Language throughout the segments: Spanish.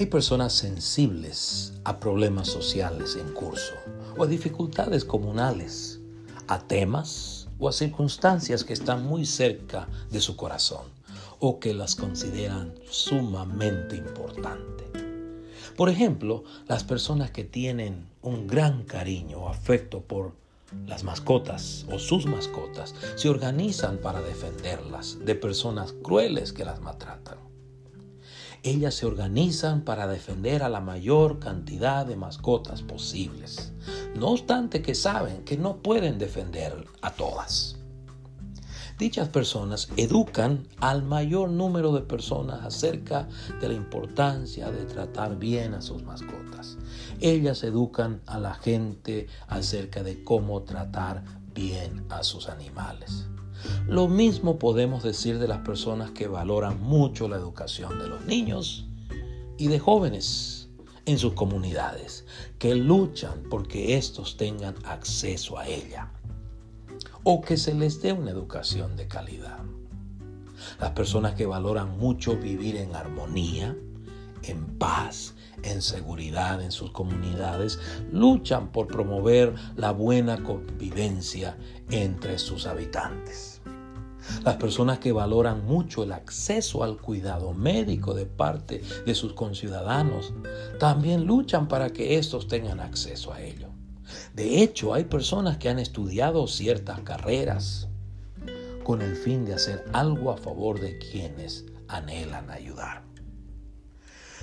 Hay personas sensibles a problemas sociales en curso o a dificultades comunales, a temas o a circunstancias que están muy cerca de su corazón o que las consideran sumamente importantes. Por ejemplo, las personas que tienen un gran cariño o afecto por las mascotas o sus mascotas se organizan para defenderlas de personas crueles que las maltratan ellas se organizan para defender a la mayor cantidad de mascotas posibles, no obstante que saben que no pueden defender a todas. Dichas personas educan al mayor número de personas acerca de la importancia de tratar bien a sus mascotas. Ellas educan a la gente acerca de cómo tratar bien a sus animales. Lo mismo podemos decir de las personas que valoran mucho la educación de los niños y de jóvenes en sus comunidades, que luchan porque estos tengan acceso a ella o que se les dé una educación de calidad. Las personas que valoran mucho vivir en armonía, en paz, en seguridad en sus comunidades, luchan por promover la buena convivencia entre sus habitantes. Las personas que valoran mucho el acceso al cuidado médico de parte de sus conciudadanos también luchan para que estos tengan acceso a ello. De hecho, hay personas que han estudiado ciertas carreras con el fin de hacer algo a favor de quienes anhelan ayudar.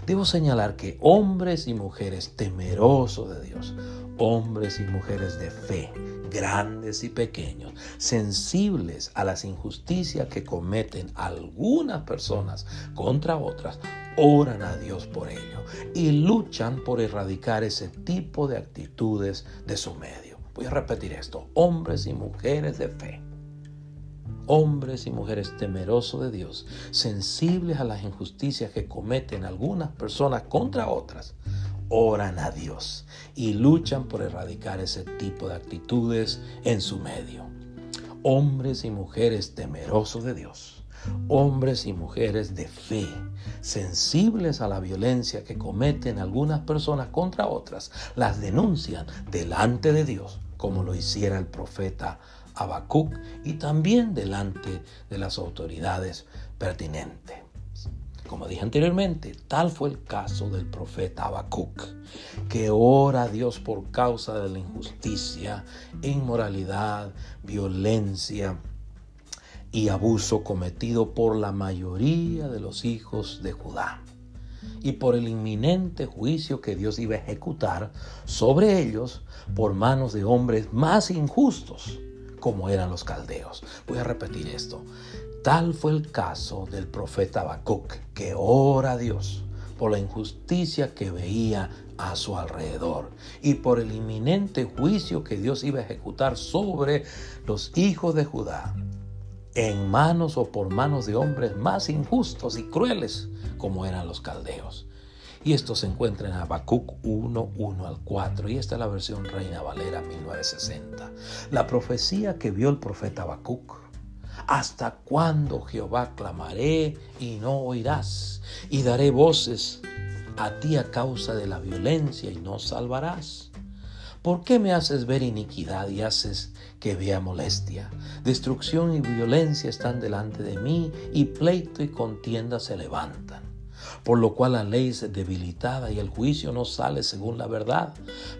Debo señalar que hombres y mujeres temerosos de Dios, hombres y mujeres de fe, grandes y pequeños, sensibles a las injusticias que cometen algunas personas contra otras, oran a Dios por ello y luchan por erradicar ese tipo de actitudes de su medio. Voy a repetir esto, hombres y mujeres de fe hombres y mujeres temerosos de Dios, sensibles a las injusticias que cometen algunas personas contra otras, oran a Dios y luchan por erradicar ese tipo de actitudes en su medio. Hombres y mujeres temerosos de Dios, hombres y mujeres de fe, sensibles a la violencia que cometen algunas personas contra otras, las denuncian delante de Dios, como lo hiciera el profeta Habacuc y también delante de las autoridades pertinentes. Como dije anteriormente, tal fue el caso del profeta Habacuc, que ora a Dios por causa de la injusticia, inmoralidad, violencia y abuso cometido por la mayoría de los hijos de Judá y por el inminente juicio que Dios iba a ejecutar sobre ellos por manos de hombres más injustos como eran los caldeos. Voy a repetir esto. Tal fue el caso del profeta Habacuc, que ora a Dios por la injusticia que veía a su alrededor y por el inminente juicio que Dios iba a ejecutar sobre los hijos de Judá en manos o por manos de hombres más injustos y crueles como eran los caldeos. Y esto se encuentra en Habacuc 1, 1 al 4. Y esta es la versión Reina Valera 1960. La profecía que vio el profeta Habacuc. ¿Hasta cuándo Jehová clamaré y no oirás? Y daré voces a ti a causa de la violencia y no salvarás. ¿Por qué me haces ver iniquidad y haces que vea molestia? Destrucción y violencia están delante de mí y pleito y contienda se levantan por lo cual la ley es debilitada y el juicio no sale según la verdad,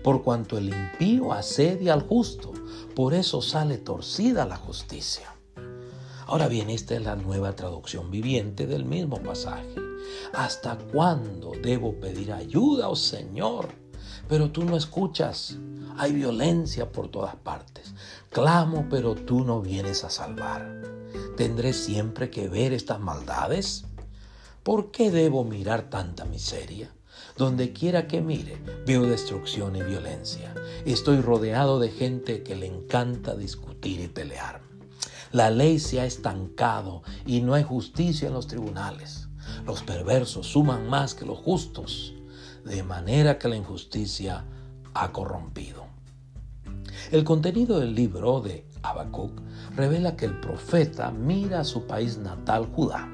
por cuanto el impío asedia al justo, por eso sale torcida la justicia. Ahora bien, esta es la nueva traducción viviente del mismo pasaje. ¿Hasta cuándo debo pedir ayuda, oh Señor? Pero tú no escuchas. Hay violencia por todas partes. Clamo, pero tú no vienes a salvar. ¿Tendré siempre que ver estas maldades? ¿Por qué debo mirar tanta miseria? Donde quiera que mire, veo destrucción y violencia. Estoy rodeado de gente que le encanta discutir y pelear. La ley se ha estancado y no hay justicia en los tribunales. Los perversos suman más que los justos, de manera que la injusticia ha corrompido. El contenido del libro de Habacuc revela que el profeta mira a su país natal, Judá,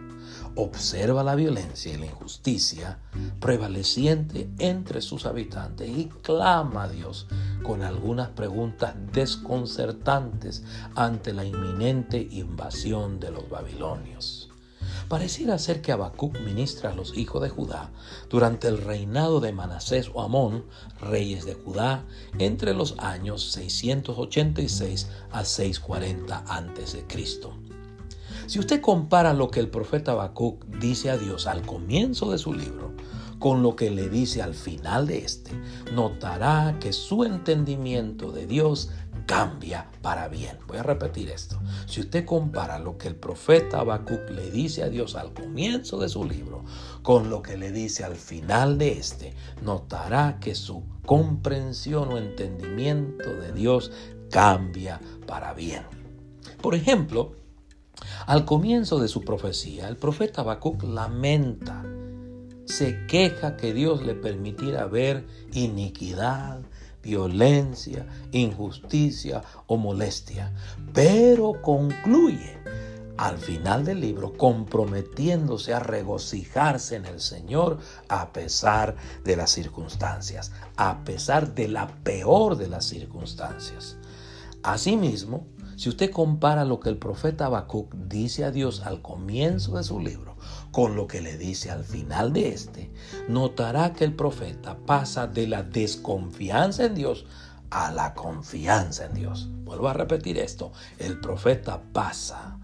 observa la violencia y la injusticia prevaleciente entre sus habitantes y clama a Dios con algunas preguntas desconcertantes ante la inminente invasión de los babilonios. Pareciera ser que Habacuc ministra a los hijos de Judá durante el reinado de Manasés o Amón, reyes de Judá, entre los años 686 a 640 a.C. Si usted compara lo que el profeta Habacuc dice a Dios al comienzo de su libro con lo que le dice al final de este, notará que su entendimiento de Dios cambia para bien. Voy a repetir esto. Si usted compara lo que el profeta Habacuc le dice a Dios al comienzo de su libro con lo que le dice al final de este, notará que su comprensión o entendimiento de Dios cambia para bien. Por ejemplo, al comienzo de su profecía, el profeta Habacuc lamenta, se queja que Dios le permitiera ver iniquidad, violencia, injusticia o molestia, pero concluye al final del libro comprometiéndose a regocijarse en el Señor a pesar de las circunstancias, a pesar de la peor de las circunstancias. Asimismo, si usted compara lo que el profeta Habacuc dice a Dios al comienzo de su libro con lo que le dice al final de este, notará que el profeta pasa de la desconfianza en Dios a la confianza en Dios. Vuelvo a repetir esto, el profeta pasa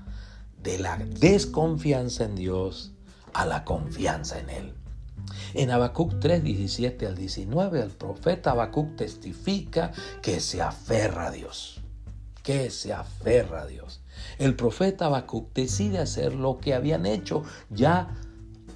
de la desconfianza en Dios a la confianza en Él. En Habacuc 3, 17 al 19, el profeta Habacuc testifica que se aferra a Dios que se aferra a Dios. El profeta Habacuc decide hacer lo que habían hecho ya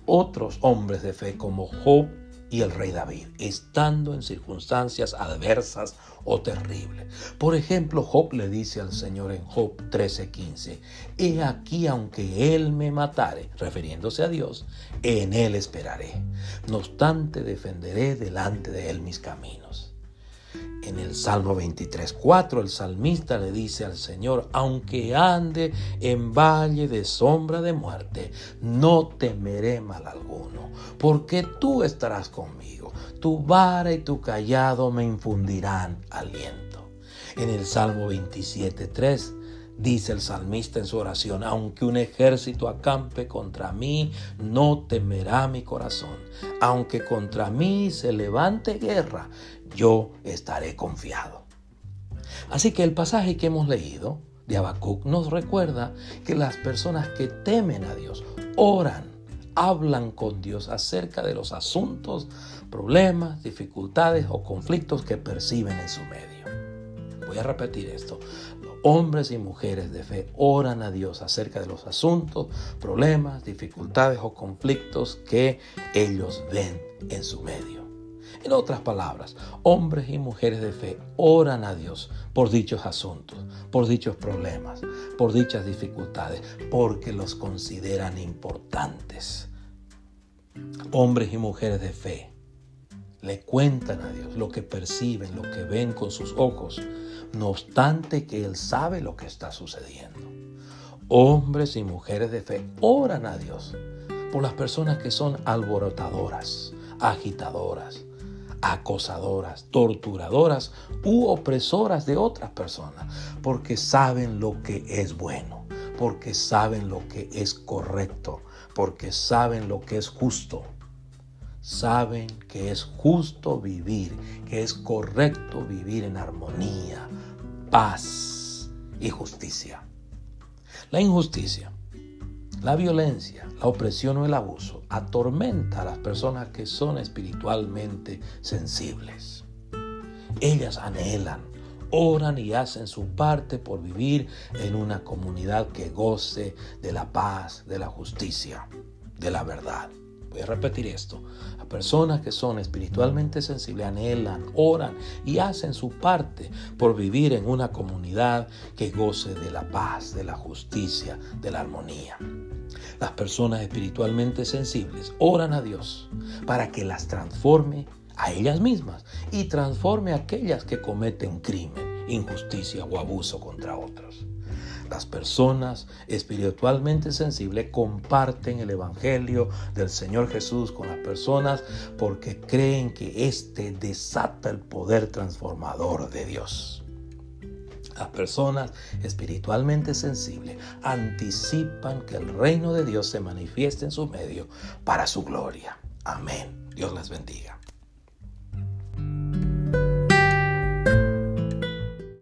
otros hombres de fe como Job y el rey David, estando en circunstancias adversas o terribles. Por ejemplo, Job le dice al Señor en Job 13:15, He aquí aunque Él me matare, refiriéndose a Dios, en Él esperaré. No obstante, defenderé delante de Él mis caminos. En el Salmo 23.4 el salmista le dice al Señor, aunque ande en valle de sombra de muerte, no temeré mal alguno, porque tú estarás conmigo, tu vara y tu callado me infundirán aliento. En el Salmo 27.3 Dice el salmista en su oración, aunque un ejército acampe contra mí, no temerá mi corazón. Aunque contra mí se levante guerra, yo estaré confiado. Así que el pasaje que hemos leído de Habacuc nos recuerda que las personas que temen a Dios oran, hablan con Dios acerca de los asuntos, problemas, dificultades o conflictos que perciben en su medio. Voy a repetir esto hombres y mujeres de fe oran a Dios acerca de los asuntos, problemas, dificultades o conflictos que ellos ven en su medio. En otras palabras, hombres y mujeres de fe oran a Dios por dichos asuntos, por dichos problemas, por dichas dificultades, porque los consideran importantes. Hombres y mujeres de fe le cuentan a Dios lo que perciben, lo que ven con sus ojos, no obstante que Él sabe lo que está sucediendo. Hombres y mujeres de fe oran a Dios por las personas que son alborotadoras, agitadoras, acosadoras, torturadoras u opresoras de otras personas, porque saben lo que es bueno, porque saben lo que es correcto, porque saben lo que es justo saben que es justo vivir, que es correcto vivir en armonía, paz y justicia. La injusticia, la violencia, la opresión o el abuso atormenta a las personas que son espiritualmente sensibles. Ellas anhelan, oran y hacen su parte por vivir en una comunidad que goce de la paz, de la justicia, de la verdad. Voy a repetir esto. A personas que son espiritualmente sensibles anhelan, oran y hacen su parte por vivir en una comunidad que goce de la paz, de la justicia, de la armonía. Las personas espiritualmente sensibles oran a Dios para que las transforme a ellas mismas y transforme a aquellas que cometen crimen, injusticia o abuso contra otros. Las personas espiritualmente sensibles comparten el Evangelio del Señor Jesús con las personas porque creen que éste desata el poder transformador de Dios. Las personas espiritualmente sensibles anticipan que el reino de Dios se manifieste en su medio para su gloria. Amén. Dios les bendiga.